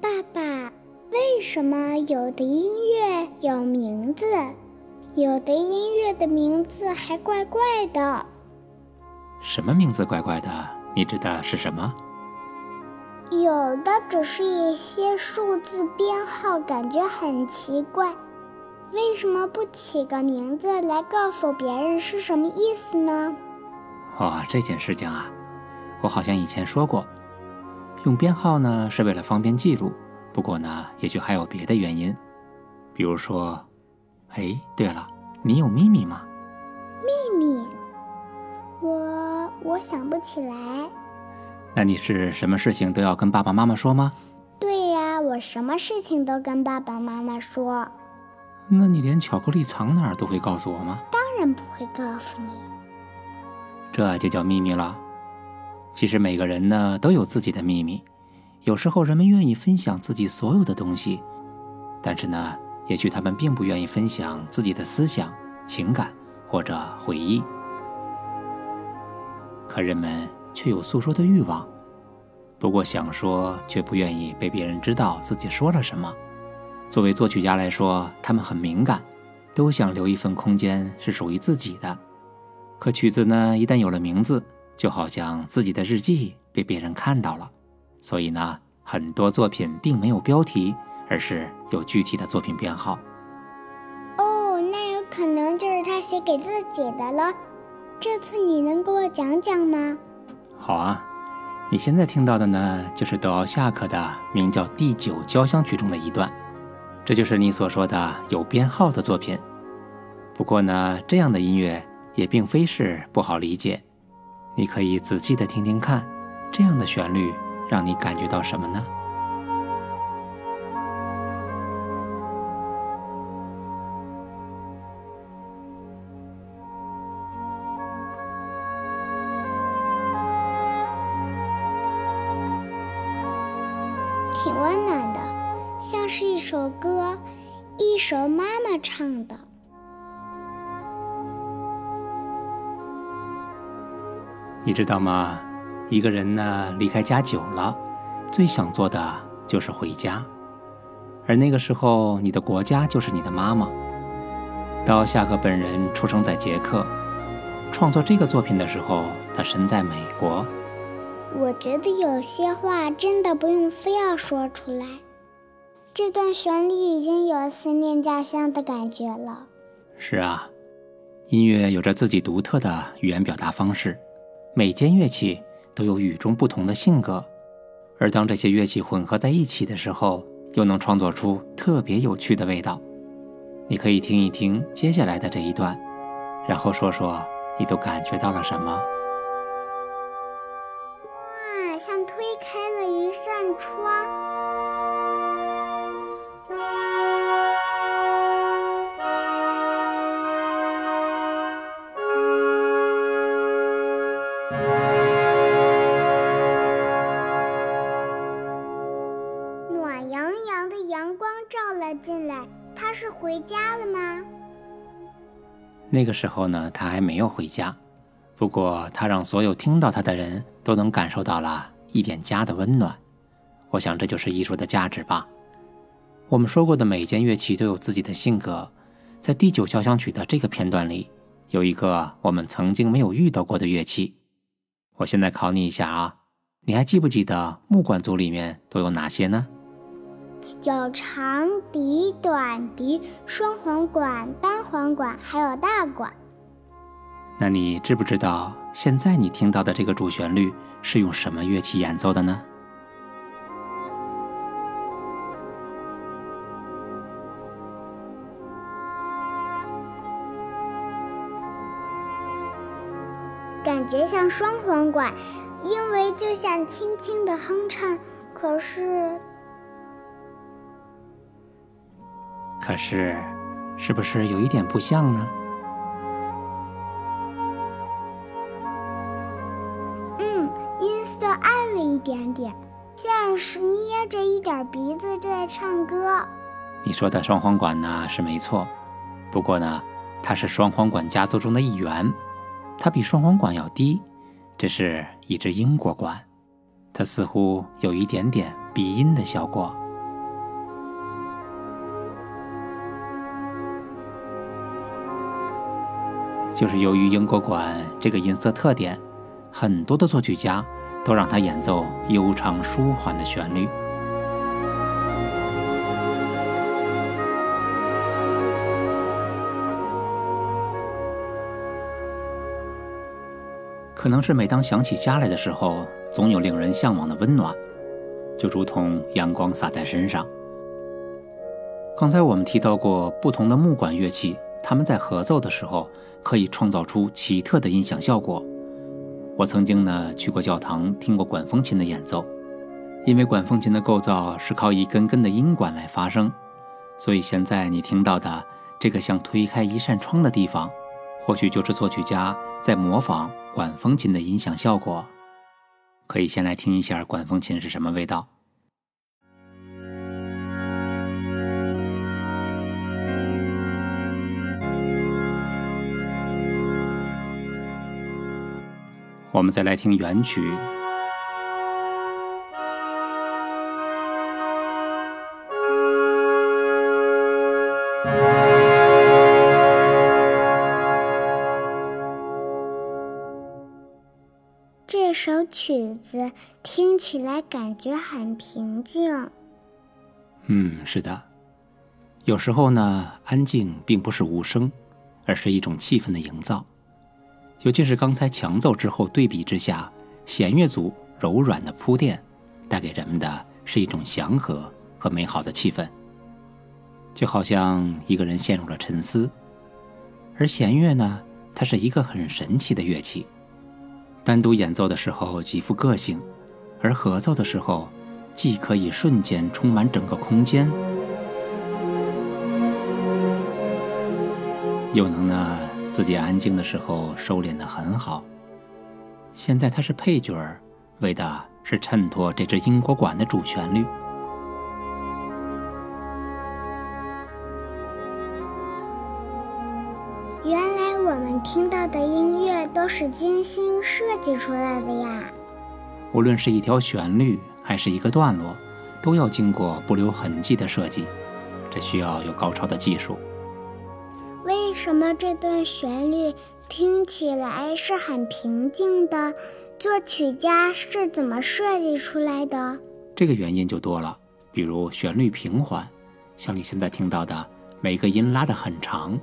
爸爸，为什么有的音乐有名字，有的音乐的名字还怪怪的？什么名字怪怪的？你指的是什么？有的只是一些数字编号，感觉很奇怪。为什么不起个名字来告诉别人是什么意思呢？哦，这件事情啊，我好像以前说过，用编号呢是为了方便记录。不过呢，也许还有别的原因，比如说，哎，对了，你有秘密吗？秘密？我我想不起来。那你是什么事情都要跟爸爸妈妈说吗？对呀，我什么事情都跟爸爸妈妈说。那你连巧克力藏哪儿都会告诉我吗？当然不会告诉你。这就叫秘密了。其实每个人呢都有自己的秘密，有时候人们愿意分享自己所有的东西，但是呢，也许他们并不愿意分享自己的思想、情感或者回忆。可人们却有诉说的欲望，不过想说却不愿意被别人知道自己说了什么。作为作曲家来说，他们很敏感，都想留一份空间是属于自己的。可曲子呢，一旦有了名字，就好像自己的日记被别人看到了。所以呢，很多作品并没有标题，而是有具体的作品编号。哦，那有可能就是他写给自己的了。这次你能给我讲讲吗？好啊，你现在听到的呢，就是德奥夏克的名叫《第九交响曲》中的一段。这就是你所说的有编号的作品。不过呢，这样的音乐也并非是不好理解。你可以仔细的听听看，这样的旋律让你感觉到什么呢？挺温暖的。像是一首歌，一首妈妈唱的。你知道吗？一个人呢，离开家久了，最想做的就是回家。而那个时候，你的国家就是你的妈妈。到夏克本人出生在捷克，创作这个作品的时候，他身在美国。我觉得有些话真的不用非要说出来。这段旋律已经有思念家乡的感觉了。是啊，音乐有着自己独特的语言表达方式，每件乐器都有与众不同的性格，而当这些乐器混合在一起的时候，又能创作出特别有趣的味道。你可以听一听接下来的这一段，然后说说你都感觉到了什么。哇，像推开了一扇窗。暖洋洋的阳光照了进来，他是回家了吗？那个时候呢，他还没有回家。不过，他让所有听到他的人都能感受到了一点家的温暖。我想，这就是艺术的价值吧。我们说过的每件乐器都有自己的性格。在第九交响曲的这个片段里，有一个我们曾经没有遇到过的乐器。我现在考你一下啊，你还记不记得木管组里面都有哪些呢？有长笛、短笛、双簧管、单簧管，还有大管。那你知不知道现在你听到的这个主旋律是用什么乐器演奏的呢？感觉像双簧管，因为就像轻轻的哼唱。可是。可是，是不是有一点不像呢？嗯，音色暗了一点点，像是捏着一点鼻子在唱歌。你说的双簧管呢是没错，不过呢，它是双簧管家族中的一员，它比双簧管要低，这是一只英国管，它似乎有一点点鼻音的效果。就是由于英国馆这个音色特点，很多的作曲家都让他演奏悠长舒缓的旋律。可能是每当想起家来的时候，总有令人向往的温暖，就如同阳光洒在身上。刚才我们提到过，不同的木管乐器，他们在合奏的时候可以创造出奇特的音响效果。我曾经呢去过教堂，听过管风琴的演奏，因为管风琴的构造是靠一根根的音管来发声，所以现在你听到的这个像推开一扇窗的地方，或许就是作曲家在模仿管风琴的音响效果。可以先来听一下管风琴是什么味道。我们再来听原曲。这首曲子听起来感觉很平静。嗯，是的。有时候呢，安静并不是无声，而是一种气氛的营造。尤其是刚才强奏之后对比之下，弦乐组柔软的铺垫，带给人们的是一种祥和和美好的气氛。就好像一个人陷入了沉思，而弦乐呢，它是一个很神奇的乐器，单独演奏的时候极富个性，而合奏的时候，既可以瞬间充满整个空间，又能呢。自己安静的时候收敛得很好。现在他是配角儿，为的是衬托这支英国馆的主旋律。原来我们听到的音乐都是精心设计出来的呀！无论是一条旋律还是一个段落，都要经过不留痕迹的设计，这需要有高超的技术。为什么这段旋律听起来是很平静的？作曲家是怎么设计出来的？这个原因就多了，比如旋律平缓，像你现在听到的，每个音拉得很长，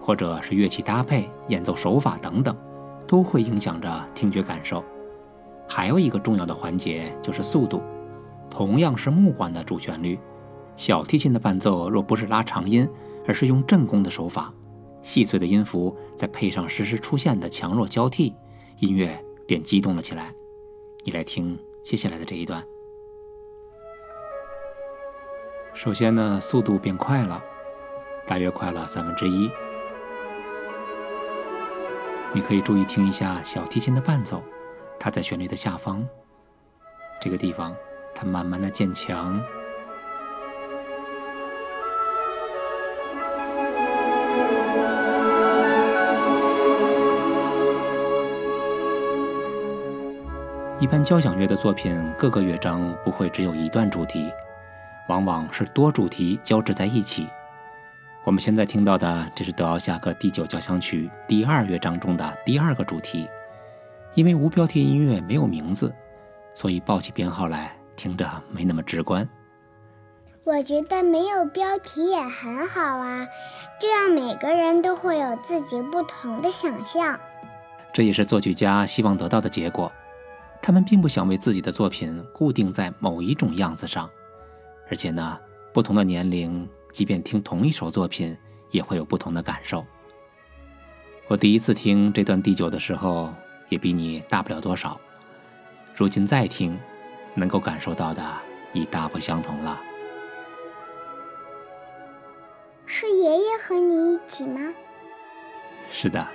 或者是乐器搭配、演奏手法等等，都会影响着听觉感受。还有一个重要的环节就是速度，同样是木管的主旋律，小提琴的伴奏若不是拉长音。而是用正弓的手法，细碎的音符再配上时时出现的强弱交替，音乐便激动了起来。你来听接下来的这一段。首先呢，速度变快了，大约快了三分之一。你可以注意听一下小提琴的伴奏，它在旋律的下方这个地方，它慢慢的渐强。一般交响乐的作品，各个乐章不会只有一段主题，往往是多主题交织在一起。我们现在听到的，这是德奥夏克第九交响曲第二乐章中的第二个主题。因为无标题音乐没有名字，所以报起编号来听着没那么直观。我觉得没有标题也很好啊，这样每个人都会有自己不同的想象。这也是作曲家希望得到的结果。他们并不想为自己的作品固定在某一种样子上，而且呢，不同的年龄，即便听同一首作品，也会有不同的感受。我第一次听这段第九的时候，也比你大不了多少。如今再听，能够感受到的已大不相同了。是爷爷和你一起吗？是的，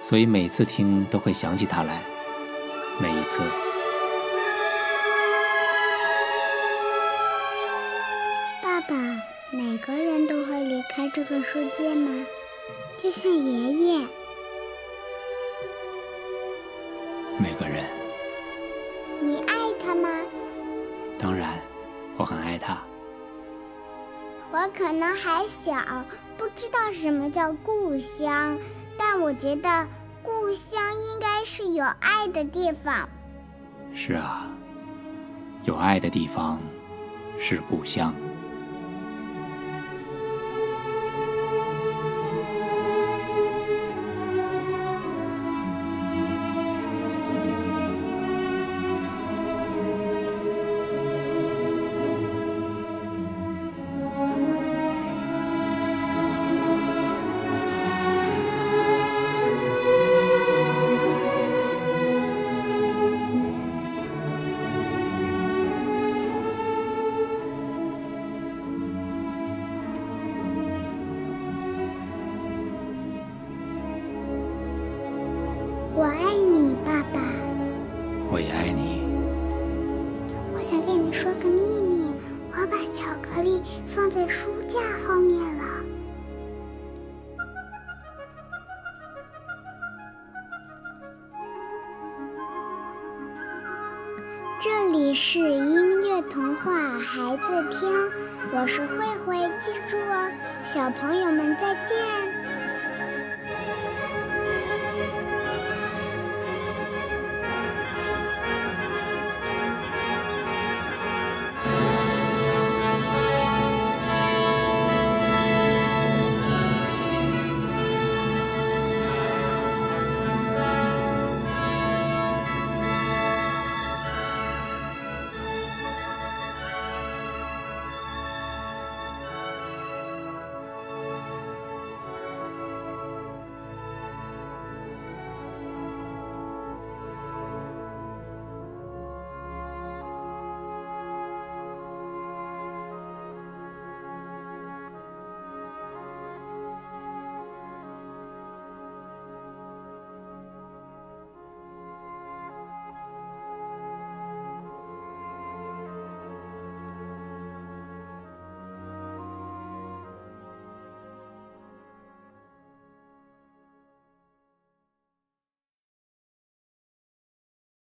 所以每次听都会想起他来。每一次，爸爸，每个人都会离开这个世界吗？就像爷爷。每个人。你爱他吗？当然，我很爱他。我可能还小，不知道什么叫故乡，但我觉得故乡应该是有爱的地方。是啊，有爱的地方是故乡。我爱你，爸爸。我也爱你。我想跟你说个秘密，我把巧克力放在书架后面了。这里是音乐童话孩子听，我是慧慧，记住哦，小朋友们再见。